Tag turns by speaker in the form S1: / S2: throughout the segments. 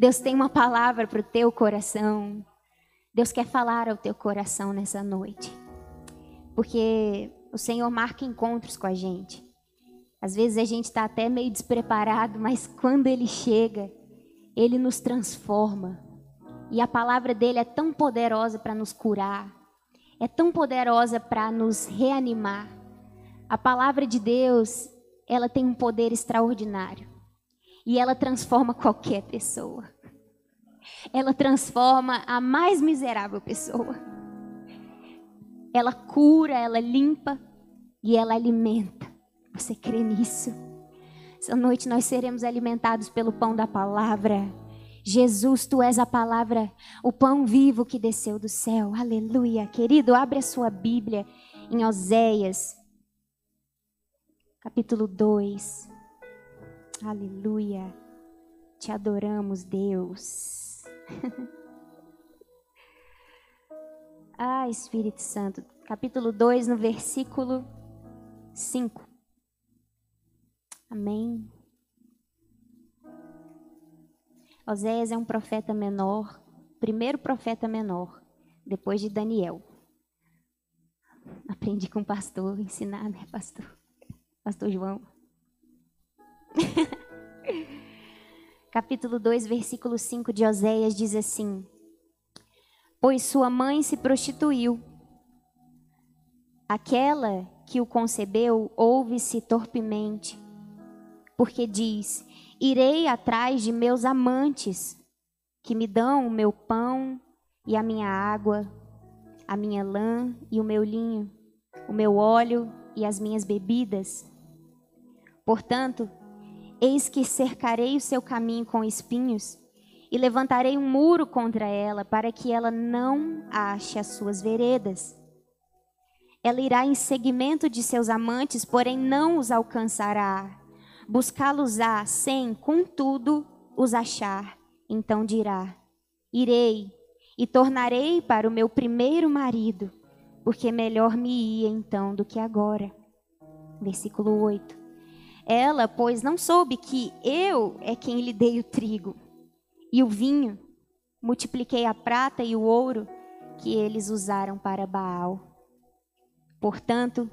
S1: Deus tem uma palavra para o teu coração. Deus quer falar ao teu coração nessa noite. Porque o Senhor marca encontros com a gente. Às vezes a gente está até meio despreparado, mas quando Ele chega, Ele nos transforma. E a palavra dele é tão poderosa para nos curar, é tão poderosa para nos reanimar. A palavra de Deus, ela tem um poder extraordinário. E ela transforma qualquer pessoa. Ela transforma a mais miserável pessoa. Ela cura, ela limpa e ela alimenta. Você crê nisso? Essa noite nós seremos alimentados pelo pão da palavra. Jesus, tu és a palavra, o pão vivo que desceu do céu. Aleluia. Querido, abre a sua Bíblia em Oséias, capítulo 2. Aleluia. Te adoramos, Deus. ah, Espírito Santo. Capítulo 2, no versículo 5. Amém. Oséias é um profeta menor, primeiro profeta menor, depois de Daniel. Aprendi com o pastor, ensinar, né, pastor? Pastor João. Capítulo 2, versículo 5 de Oséias diz assim: Pois sua mãe se prostituiu. Aquela que o concebeu ouve-se torpemente, porque diz: Irei atrás de meus amantes, que me dão o meu pão e a minha água, a minha lã e o meu linho, o meu óleo e as minhas bebidas. Portanto, eis que cercarei o seu caminho com espinhos e levantarei um muro contra ela, para que ela não ache as suas veredas. Ela irá em seguimento de seus amantes, porém não os alcançará. Buscá-los-á sem, contudo, os achar. Então dirá: Irei e tornarei para o meu primeiro marido, porque melhor me ia então do que agora. Versículo 8. Ela, pois, não soube que eu é quem lhe dei o trigo e o vinho, multipliquei a prata e o ouro que eles usaram para Baal. Portanto,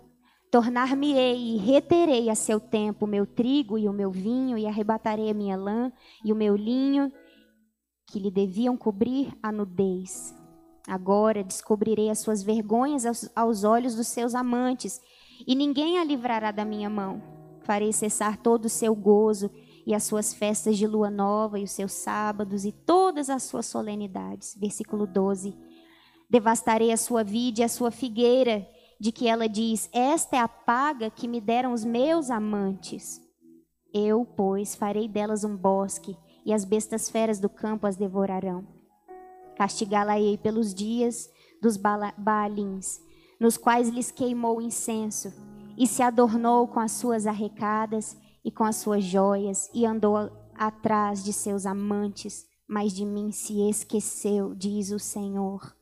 S1: tornar-me-ei e reterei a seu tempo o meu trigo e o meu vinho, e arrebatarei a minha lã e o meu linho, que lhe deviam cobrir a nudez. Agora descobrirei as suas vergonhas aos, olhos dos seus amantes, e ninguém a livrará da minha mão farei cessar todo o seu gozo e as suas festas de lua nova e os seus sábados e todas as suas solenidades. Versículo 12. Devastarei a sua vide e a sua figueira, de que ela diz: Esta é a paga que me deram os meus amantes. Eu, pois, farei delas um bosque, e as bestas feras do campo as devorarão. Castigá-la-ei pelos dias dos baalins, nos quais lhes queimou incenso e se adornou com as suas arrecadas e com as suas joias e andou atrás de seus amantes, mas de mim se esqueceu, diz o Senhor.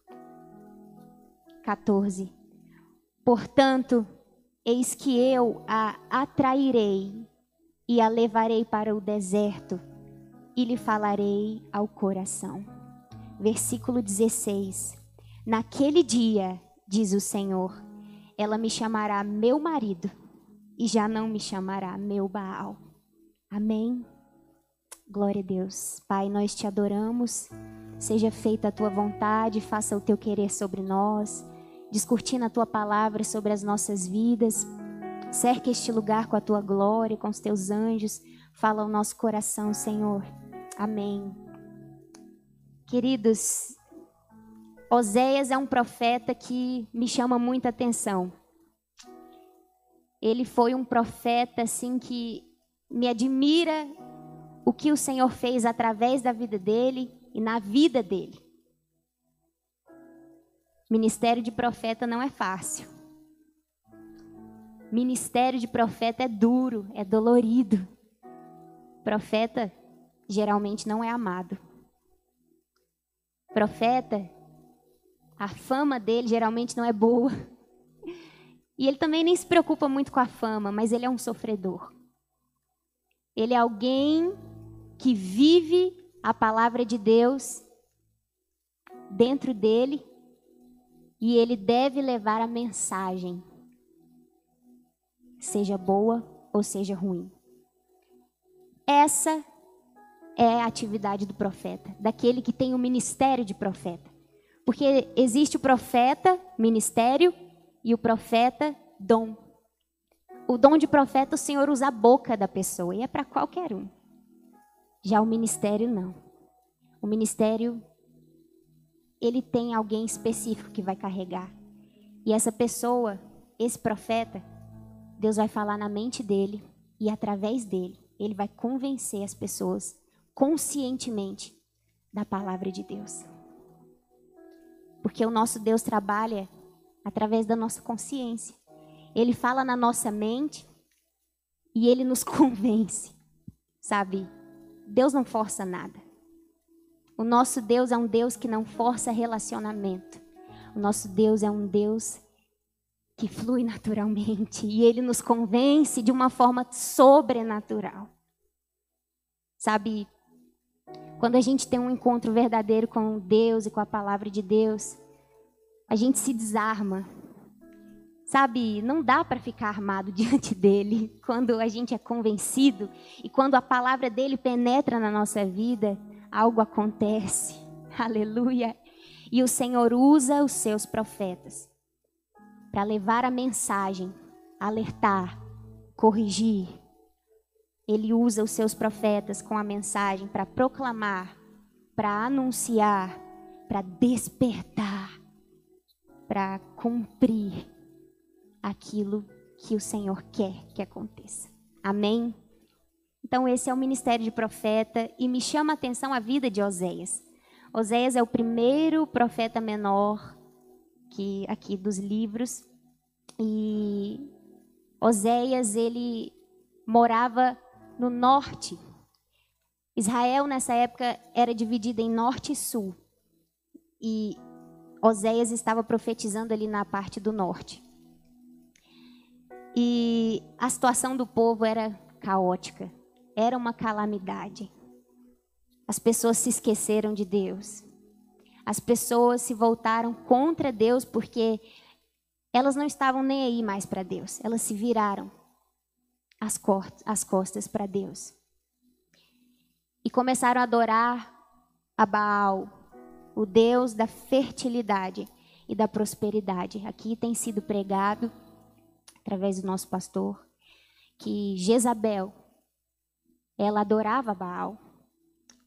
S1: 14. Portanto, eis que eu a atrairei e a levarei para o deserto e lhe falarei ao coração. Versículo 16. Naquele dia, diz o Senhor, ela me chamará meu marido e já não me chamará meu Baal. Amém. Glória a Deus. Pai, nós te adoramos. Seja feita a tua vontade, faça o teu querer sobre nós. Discutindo a tua palavra sobre as nossas vidas. Cerca este lugar com a tua glória, com os teus anjos. Fala ao nosso coração, Senhor. Amém. Queridos, Oséias é um profeta que me chama muita atenção. Ele foi um profeta assim que me admira o que o Senhor fez através da vida dele e na vida dele. Ministério de profeta não é fácil. Ministério de profeta é duro, é dolorido. Profeta geralmente não é amado. Profeta a fama dele geralmente não é boa. E ele também nem se preocupa muito com a fama, mas ele é um sofredor. Ele é alguém que vive a palavra de Deus dentro dele e ele deve levar a mensagem, seja boa ou seja ruim. Essa é a atividade do profeta, daquele que tem o ministério de profeta. Porque existe o profeta, ministério, e o profeta, dom. O dom de profeta, o Senhor usa a boca da pessoa, e é para qualquer um. Já o ministério, não. O ministério, ele tem alguém específico que vai carregar. E essa pessoa, esse profeta, Deus vai falar na mente dele, e através dele, ele vai convencer as pessoas conscientemente da palavra de Deus. Porque o nosso Deus trabalha através da nossa consciência. Ele fala na nossa mente e ele nos convence. Sabe? Deus não força nada. O nosso Deus é um Deus que não força relacionamento. O nosso Deus é um Deus que flui naturalmente e ele nos convence de uma forma sobrenatural. Sabe, quando a gente tem um encontro verdadeiro com Deus e com a palavra de Deus, a gente se desarma. Sabe, não dá para ficar armado diante dele quando a gente é convencido e quando a palavra dele penetra na nossa vida, algo acontece. Aleluia. E o Senhor usa os seus profetas para levar a mensagem, alertar, corrigir, ele usa os seus profetas com a mensagem para proclamar, para anunciar, para despertar, para cumprir aquilo que o Senhor quer que aconteça. Amém? Então, esse é o ministério de profeta e me chama a atenção a vida de Oséias. Oséias é o primeiro profeta menor que aqui dos livros e Oséias ele morava no norte. Israel, nessa época, era dividida em norte e sul. E Oséias estava profetizando ali na parte do norte. E a situação do povo era caótica, era uma calamidade. As pessoas se esqueceram de Deus. As pessoas se voltaram contra Deus porque elas não estavam nem aí mais para Deus. Elas se viraram as, as costas para Deus. E começaram a adorar a Baal, o Deus da fertilidade e da prosperidade. Aqui tem sido pregado, através do nosso pastor, que Jezabel, ela adorava Baal.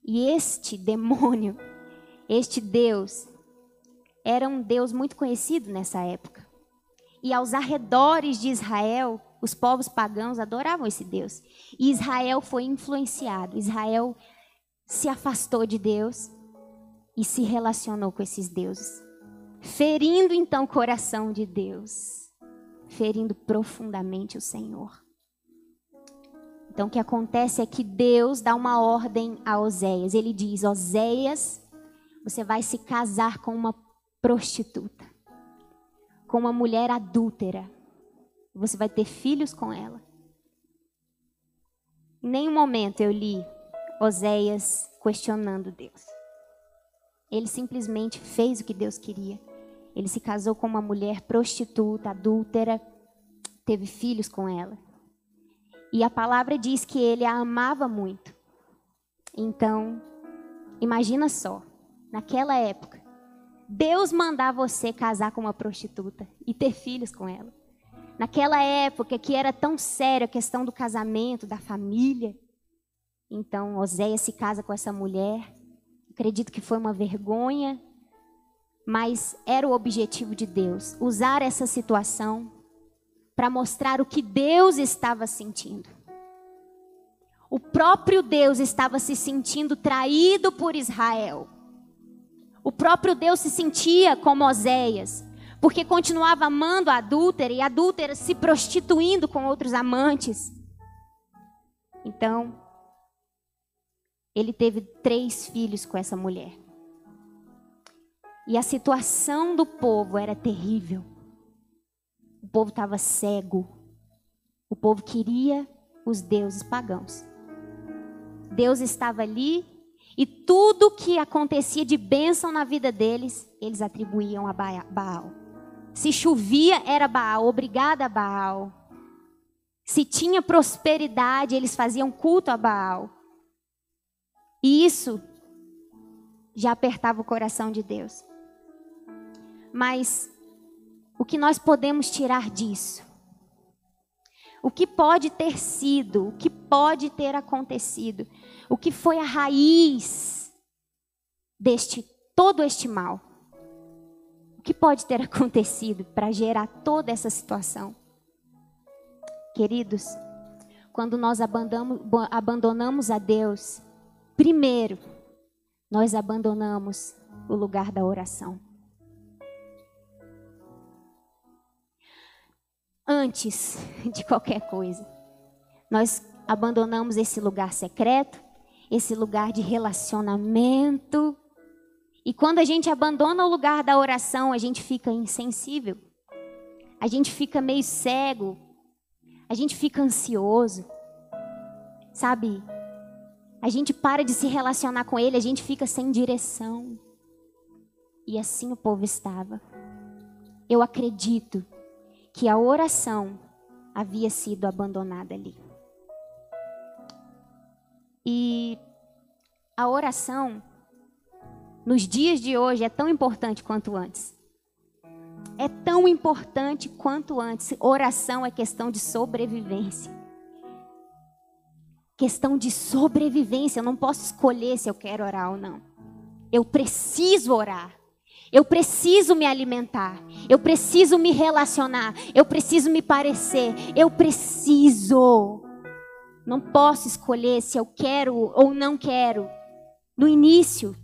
S1: E este demônio, este Deus, era um Deus muito conhecido nessa época. E aos arredores de Israel, os povos pagãos adoravam esse Deus. E Israel foi influenciado. Israel se afastou de Deus e se relacionou com esses deuses, ferindo então o coração de Deus, ferindo profundamente o Senhor. Então o que acontece é que Deus dá uma ordem a Oséias. Ele diz: Oséias, você vai se casar com uma prostituta, com uma mulher adúltera. Você vai ter filhos com ela. Em nenhum momento eu li Oséias questionando Deus. Ele simplesmente fez o que Deus queria. Ele se casou com uma mulher prostituta, adúltera, teve filhos com ela. E a palavra diz que ele a amava muito. Então, imagina só, naquela época, Deus mandar você casar com uma prostituta e ter filhos com ela. Naquela época que era tão séria a questão do casamento, da família. Então, Oséias se casa com essa mulher. Acredito que foi uma vergonha, mas era o objetivo de Deus usar essa situação para mostrar o que Deus estava sentindo. O próprio Deus estava se sentindo traído por Israel. O próprio Deus se sentia como Oséias, porque continuava amando a adúltera e a adúltera se prostituindo com outros amantes. Então, ele teve três filhos com essa mulher. E a situação do povo era terrível. O povo estava cego. O povo queria os deuses pagãos. Deus estava ali E tudo que acontecia de bênção na vida deles, eles atribuíam a Baal. Se chovia, era Baal, obrigada a Baal. Se tinha prosperidade, eles faziam culto a Baal. E isso já apertava o coração de Deus. Mas o que nós podemos tirar disso? O que pode ter sido, o que pode ter acontecido, o que foi a raiz deste todo este mal? Que pode ter acontecido para gerar toda essa situação? Queridos, quando nós abandonamos a Deus, primeiro, nós abandonamos o lugar da oração. Antes de qualquer coisa, nós abandonamos esse lugar secreto, esse lugar de relacionamento. E quando a gente abandona o lugar da oração, a gente fica insensível. A gente fica meio cego. A gente fica ansioso. Sabe? A gente para de se relacionar com ele, a gente fica sem direção. E assim o povo estava. Eu acredito que a oração havia sido abandonada ali. E a oração, nos dias de hoje, é tão importante quanto antes. É tão importante quanto antes. Oração é questão de sobrevivência questão de sobrevivência. Eu não posso escolher se eu quero orar ou não. Eu preciso orar. Eu preciso me alimentar. Eu preciso me relacionar. Eu preciso me parecer. Eu preciso. Não posso escolher se eu quero ou não quero. No início,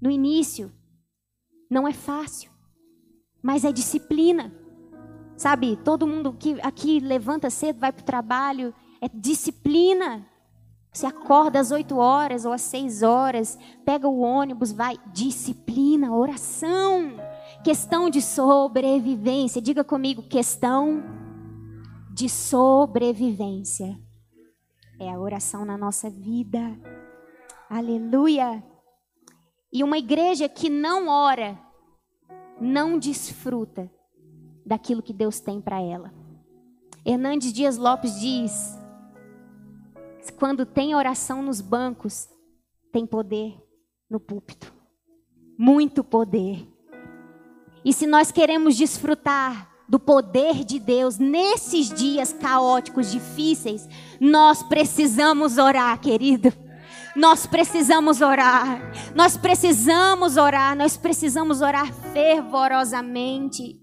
S1: no início, não é fácil, mas é disciplina. Sabe, todo mundo que aqui levanta cedo, vai para o trabalho é disciplina. Você acorda às 8 horas ou às 6 horas, pega o ônibus, vai. Disciplina, oração. Questão de sobrevivência. Diga comigo, questão de sobrevivência. É a oração na nossa vida. Aleluia. E uma igreja que não ora, não desfruta daquilo que Deus tem para ela. Hernandes Dias Lopes diz: quando tem oração nos bancos, tem poder no púlpito. Muito poder. E se nós queremos desfrutar do poder de Deus nesses dias caóticos, difíceis, nós precisamos orar, querido. Nós precisamos orar. Nós precisamos orar. Nós precisamos orar fervorosamente.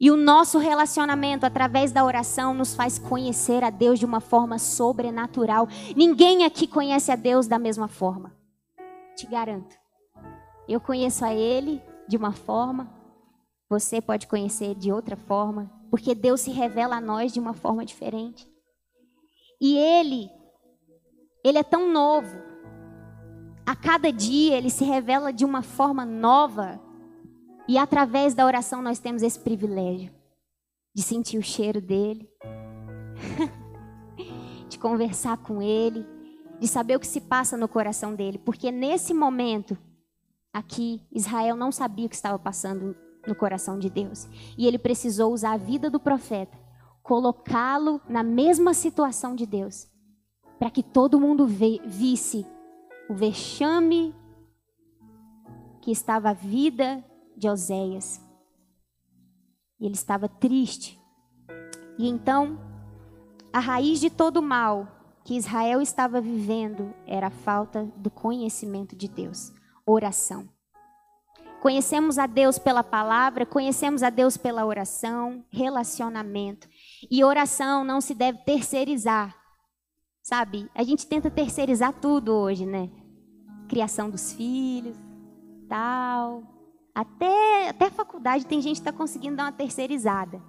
S1: E o nosso relacionamento através da oração nos faz conhecer a Deus de uma forma sobrenatural. Ninguém aqui conhece a Deus da mesma forma. Te garanto. Eu conheço a Ele de uma forma, você pode conhecer de outra forma, porque Deus se revela a nós de uma forma diferente. E Ele, Ele é tão novo. A cada dia Ele se revela de uma forma nova. E através da oração nós temos esse privilégio de sentir o cheiro dele, de conversar com ele, de saber o que se passa no coração dele, porque nesse momento aqui Israel não sabia o que estava passando no coração de Deus, e ele precisou usar a vida do profeta, colocá-lo na mesma situação de Deus, para que todo mundo visse o vexame que estava a vida de Oséias. E ele estava triste. E então, a raiz de todo mal que Israel estava vivendo era a falta do conhecimento de Deus, oração. Conhecemos a Deus pela palavra, conhecemos a Deus pela oração, relacionamento. E oração não se deve terceirizar. Sabe? A gente tenta terceirizar tudo hoje, né? Criação dos filhos, tal, até, até a faculdade tem gente que está conseguindo dar uma terceirizada.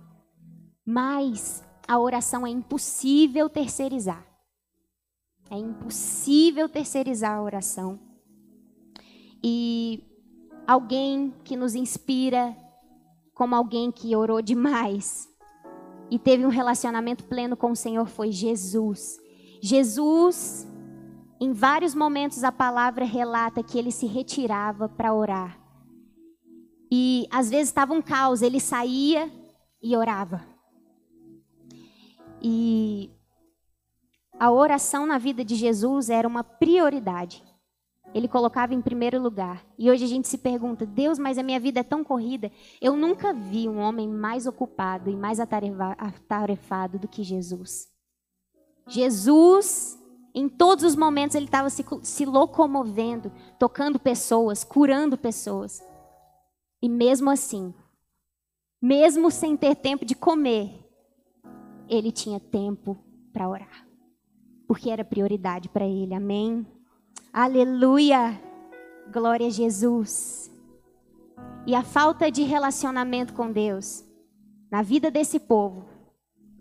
S1: Mas a oração é impossível terceirizar. É impossível terceirizar a oração. E alguém que nos inspira como alguém que orou demais e teve um relacionamento pleno com o Senhor foi Jesus. Jesus Em vários momentos a palavra relata que ele se retirava para orar. E às vezes estava um caos, ele saía e orava. E a oração na vida de Jesus era uma prioridade. Ele colocava em primeiro lugar. E hoje a gente se pergunta: Deus, mas a minha vida é tão corrida. Eu nunca vi um homem mais ocupado e mais atarefado do que Jesus. Jesus, em todos os momentos, ele estava se, se locomovendo, tocando pessoas, curando pessoas. E mesmo assim, mesmo sem ter tempo de comer, ele tinha tempo para orar. Porque era prioridade para ele. Amém? Aleluia! Glória a Jesus. E a falta de relacionamento com Deus na vida desse povo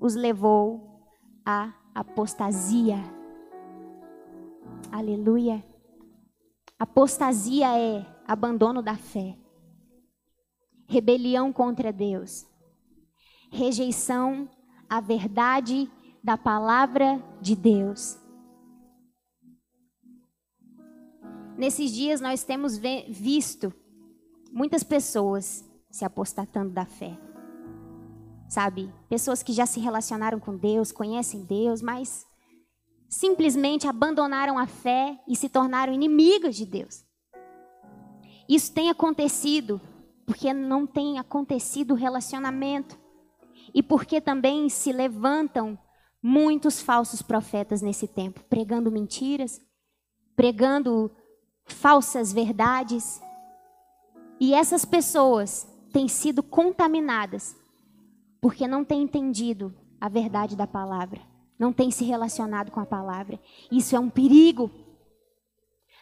S1: os levou à apostasia. Aleluia. Apostasia é abandono da fé rebelião contra Deus, rejeição à verdade da palavra de Deus. Nesses dias nós temos visto muitas pessoas se apostatando da fé. Sabe? Pessoas que já se relacionaram com Deus, conhecem Deus, mas simplesmente abandonaram a fé e se tornaram inimigas de Deus. Isso tem acontecido porque não tem acontecido relacionamento e porque também se levantam muitos falsos profetas nesse tempo, pregando mentiras, pregando falsas verdades. E essas pessoas têm sido contaminadas porque não têm entendido a verdade da palavra, não têm se relacionado com a palavra. Isso é um perigo.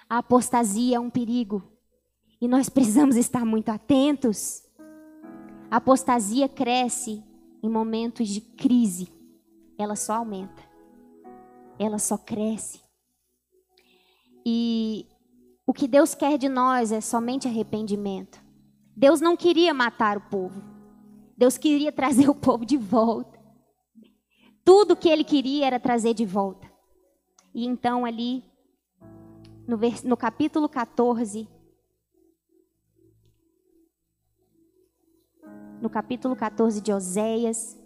S1: A apostasia é um perigo. E nós precisamos estar muito atentos. A apostasia cresce em momentos de crise. Ela só aumenta. Ela só cresce. E o que Deus quer de nós é somente arrependimento. Deus não queria matar o povo. Deus queria trazer o povo de volta. Tudo que ele queria era trazer de volta. E então, ali, no, no capítulo 14, no capítulo 14 de Oséias,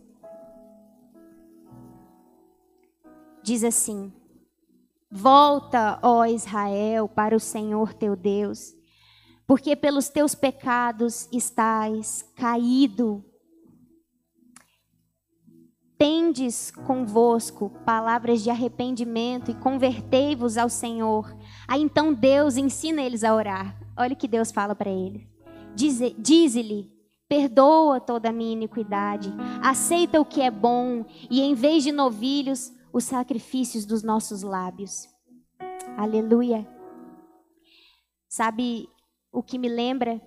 S1: diz assim: Volta, ó Israel, para o Senhor teu Deus, porque pelos teus pecados estás caído. Tendes convosco palavras de arrependimento e convertei-vos ao Senhor. Aí então Deus ensina eles a orar. Olha o que Deus fala para eles. Dize-lhe: Perdoa toda a minha iniquidade, aceita o que é bom e, em vez de novilhos, os sacrifícios dos nossos lábios. Aleluia. Sabe o que me lembra?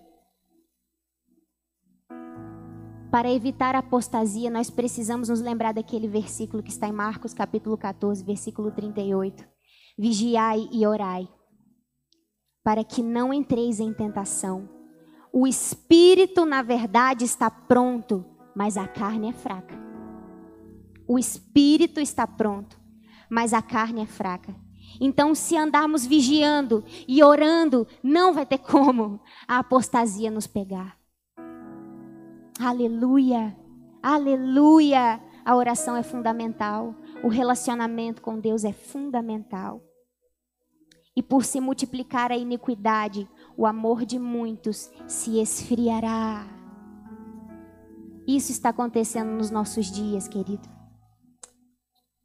S1: Para evitar a apostasia, nós precisamos nos lembrar daquele versículo que está em Marcos capítulo 14, versículo 38. Vigiai e orai, para que não entreis em tentação. O espírito, na verdade, está pronto, mas a carne é fraca. O espírito está pronto, mas a carne é fraca. Então, se andarmos vigiando e orando, não vai ter como a apostasia nos pegar. Aleluia, aleluia. A oração é fundamental, o relacionamento com Deus é fundamental. E por se multiplicar a iniquidade, o amor de muitos se esfriará. Isso está acontecendo nos nossos dias, querido.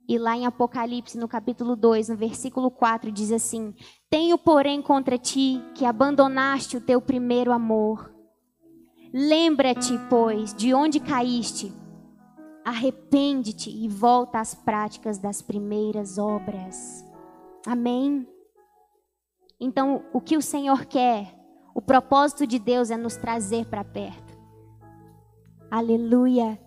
S1: E lá em Apocalipse, no capítulo 2, no versículo 4, diz assim: Tenho, porém, contra ti que abandonaste o teu primeiro amor. Lembra-te, pois, de onde caíste. Arrepende-te e volta às práticas das primeiras obras. Amém. Então, o que o Senhor quer, o propósito de Deus é nos trazer para perto. Aleluia.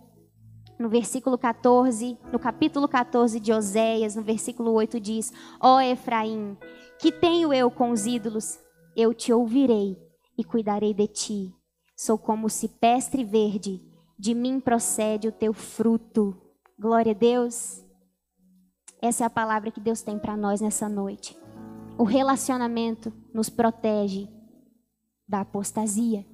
S1: No versículo 14, no capítulo 14 de Oséias, no versículo 8 diz: Ó oh Efraim, que tenho eu com os ídolos? Eu te ouvirei e cuidarei de ti. Sou como o cipestre verde, de mim procede o teu fruto. Glória a Deus. Essa é a palavra que Deus tem para nós nessa noite. O relacionamento nos protege da apostasia.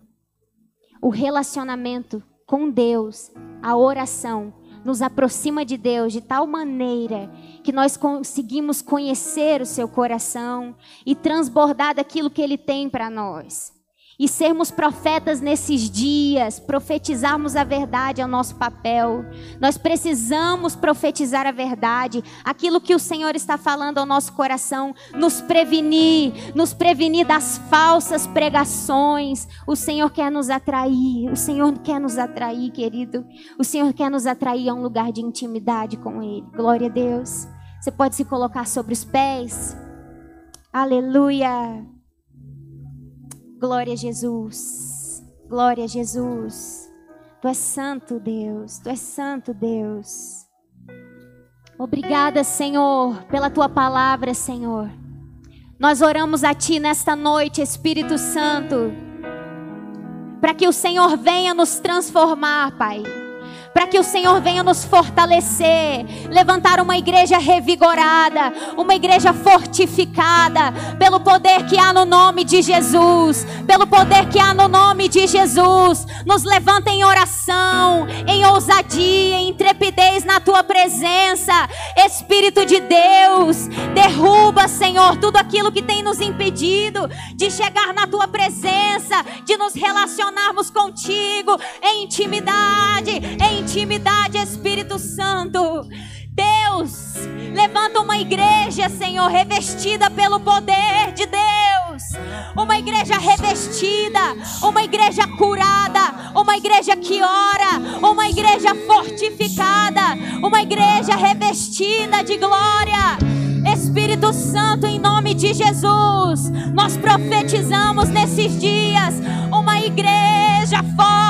S1: O relacionamento com Deus, a oração, nos aproxima de Deus de tal maneira que nós conseguimos conhecer o seu coração e transbordar daquilo que ele tem para nós e sermos profetas nesses dias, profetizarmos a verdade é o nosso papel. Nós precisamos profetizar a verdade, aquilo que o Senhor está falando ao nosso coração, nos prevenir, nos prevenir das falsas pregações. O Senhor quer nos atrair, o Senhor quer nos atrair, querido. O Senhor quer nos atrair a um lugar de intimidade com Ele. Glória a Deus. Você pode se colocar sobre os pés. Aleluia. Glória a Jesus. Glória a Jesus. Tu és santo, Deus. Tu és santo, Deus. Obrigada, Senhor, pela tua palavra, Senhor. Nós oramos a ti nesta noite, Espírito Santo, para que o Senhor venha nos transformar, Pai para que o Senhor venha nos fortalecer, levantar uma igreja revigorada, uma igreja fortificada, pelo poder que há no nome de Jesus, pelo poder que há no nome de Jesus. Nos levanta em oração, em ousadia, em intrepidez na tua presença, Espírito de Deus, derruba, Senhor, tudo aquilo que tem nos impedido de chegar na tua presença, de nos relacionarmos contigo em intimidade, em intimidade, Espírito Santo. Deus, levanta uma igreja, Senhor, revestida pelo poder de Deus. Uma igreja revestida, uma igreja curada, uma igreja que ora, uma igreja fortificada, uma igreja revestida de glória. Espírito Santo, em nome de Jesus, nós profetizamos nesses dias uma igreja forte,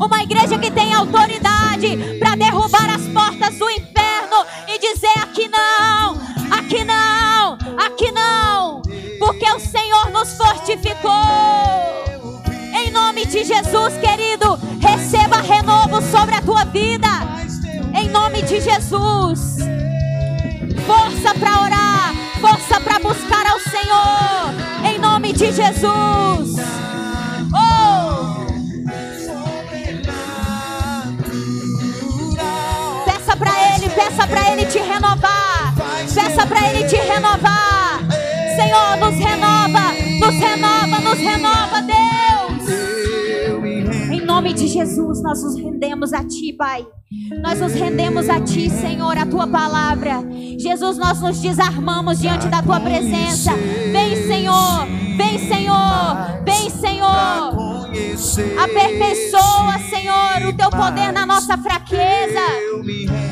S1: Uma igreja que tem autoridade para derrubar as portas do inferno e dizer: aqui não, aqui não, aqui não, porque o Senhor nos fortificou. Em nome de Jesus, querido, receba renovo sobre a tua vida. Em nome de Jesus. Força para orar, força para buscar ao Senhor. Em nome de Jesus. Oh! Renovar. Peça para Ele te renovar. Senhor, nos renova, nos renova, nos renova, Deus. Em nome de Jesus, nós nos rendemos a Ti, Pai. Nós nos rendemos a Ti, Senhor, a Tua palavra. Jesus, nós nos desarmamos diante da Tua presença. Vem, Senhor, vem, Senhor, vem, Senhor. Aperfeiçoa, Senhor, o Teu poder na nossa fraqueza.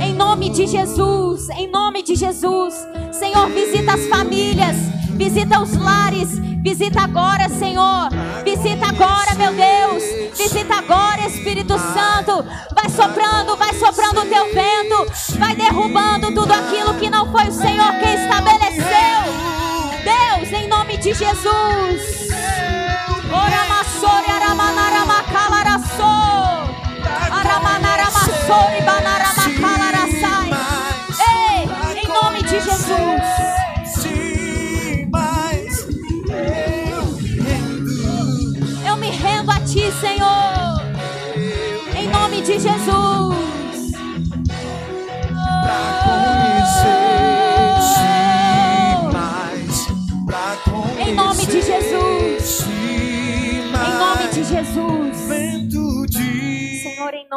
S1: Em nome de Jesus, em nome de Jesus. Senhor, visita as famílias, visita os lares, visita agora, Senhor. Visita agora, meu Deus. Visita agora, Espírito Santo. Vai soprando, vai soprando o teu vento. Vai derrubando tudo aquilo que não foi o Senhor quem estabeleceu. Deus, em nome de Jesus.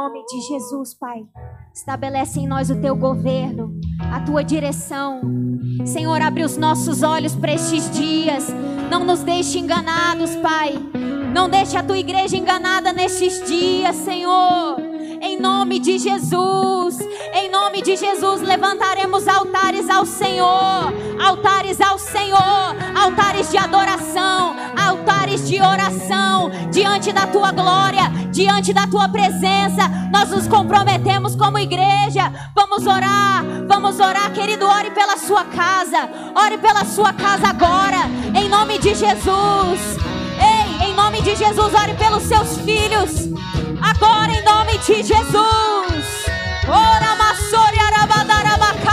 S1: Nome de Jesus, Pai. Estabelece em nós o teu governo, a tua direção. Senhor, abre os nossos olhos para estes dias. Não nos deixe enganados, Pai. Não deixe a tua igreja enganada nestes dias, Senhor. Em nome de Jesus, em nome de Jesus, levantaremos altares ao Senhor, altares ao Senhor, altares de adoração, altares de oração, diante da tua glória, diante da tua presença. Nós nos comprometemos como igreja. Vamos orar, vamos orar, querido. Ore pela sua casa, ore pela sua casa agora, em nome de Jesus. Ei, em nome de Jesus, ore pelos seus filhos. Agora, em nome de Jesus. Ora, massori, arabadarabacá.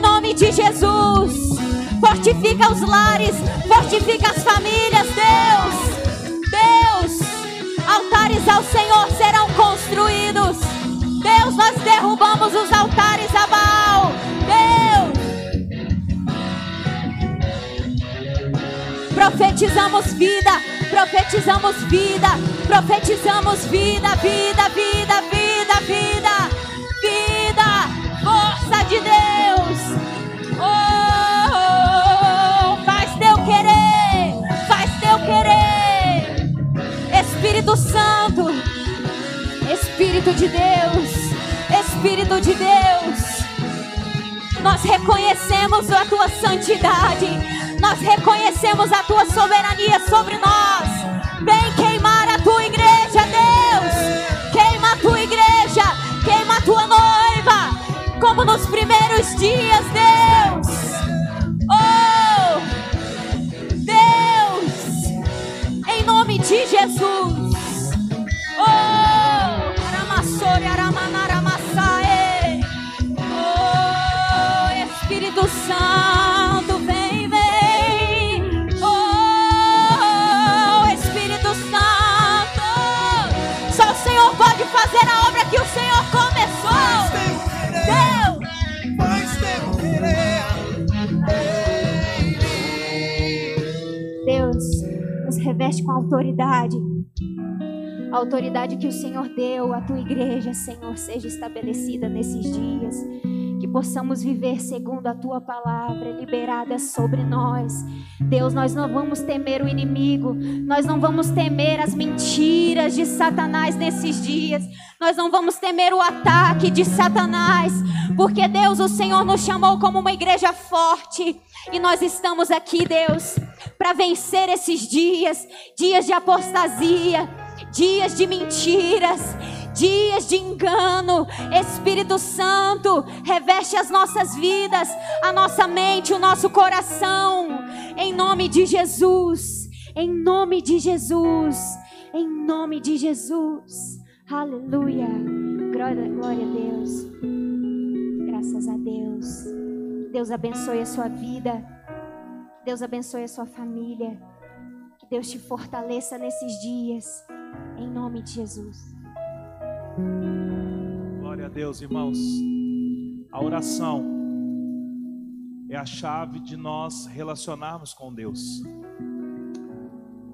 S1: nome de Jesus. Fortifica os lares, fortifica as famílias, Deus. Deus, altares ao Senhor serão construídos. Deus, nós derrubamos os altares a Baal. Deus. Profetizamos vida, profetizamos vida, profetizamos vida, vida, vida, vida, vida, Espírito de Deus, Espírito de Deus. Nós reconhecemos a tua santidade. Nós reconhecemos a tua soberania sobre nós. Vem queimar a tua igreja, Deus. Queima a tua igreja, queima a tua noiva, como nos primeiros dias, Deus. Oh, Deus, em nome de Jesus. Reveste com autoridade. A autoridade que o Senhor deu à tua igreja, Senhor, seja estabelecida nesses dias. Que possamos viver segundo a tua palavra liberada sobre nós. Deus, nós não vamos temer o inimigo, nós não vamos temer as mentiras de Satanás nesses dias, nós não vamos temer o ataque de Satanás, porque Deus, o Senhor nos chamou como uma igreja forte e nós estamos aqui, Deus, para vencer esses dias dias de apostasia, dias de mentiras, dias de engano. Espírito Santo, reveste as nossas vidas, a nossa mente, o nosso coração, em nome de Jesus, em nome de Jesus, em nome de Jesus. Aleluia. Glória, glória a Deus. Graças a Deus. Deus abençoe a sua vida. Deus abençoe a sua família. Que Deus te fortaleça nesses dias. Em nome de Jesus.
S2: Glória a Deus, irmãos. A oração é a chave de nós relacionarmos com Deus.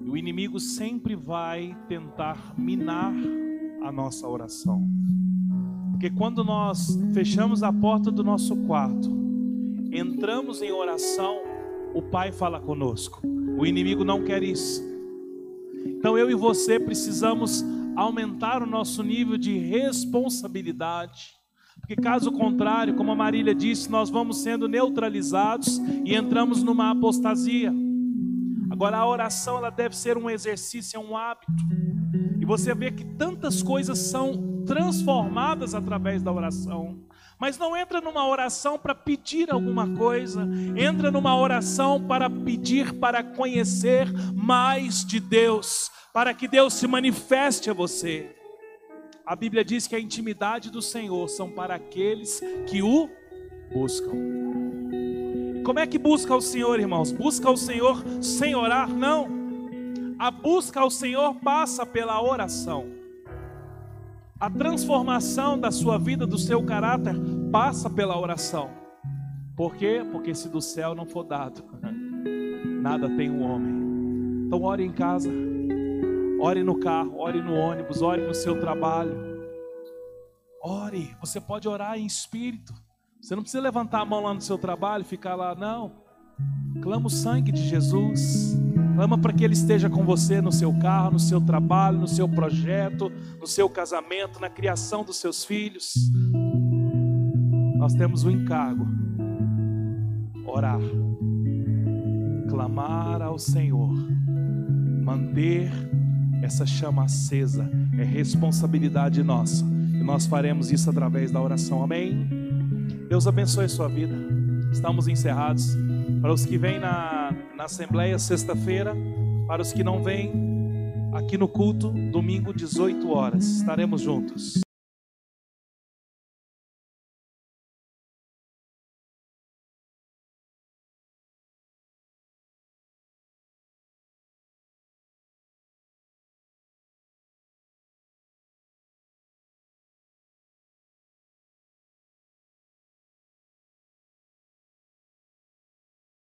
S2: E o inimigo sempre vai tentar minar a nossa oração. Porque quando nós fechamos a porta do nosso quarto, entramos em oração, o Pai fala conosco. O inimigo não quer isso. Então eu e você precisamos aumentar o nosso nível de responsabilidade. Porque caso contrário, como a Marília disse, nós vamos sendo neutralizados e entramos numa apostasia. Agora a oração ela deve ser um exercício, é um hábito. E você vê que tantas coisas são transformadas através da oração. Mas não entra numa oração para pedir alguma coisa, entra numa oração para pedir para conhecer mais de Deus, para que Deus se manifeste a você. A Bíblia diz que a intimidade do Senhor são para aqueles que o buscam. Como é que busca o Senhor, irmãos? Busca o Senhor sem orar? Não. A busca ao Senhor passa pela oração. A transformação da sua vida, do seu caráter, passa pela oração. Por quê? Porque se do céu não for dado, nada tem o um homem. Então, ore em casa, ore no carro, ore no ônibus, ore no seu trabalho. Ore, você pode orar em espírito. Você não precisa levantar a mão lá no seu trabalho e ficar lá, não. Clama o sangue de Jesus. Clama para que Ele esteja com você no seu carro, no seu trabalho, no seu projeto, no seu casamento, na criação dos seus filhos. Nós temos o encargo: orar, clamar ao Senhor, manter essa chama acesa. É responsabilidade nossa. E nós faremos isso através da oração. Amém? Deus abençoe a sua vida. Estamos encerrados. Para os que vêm na, na Assembleia sexta-feira, para os que não vêm aqui no culto, domingo, 18 horas. Estaremos juntos.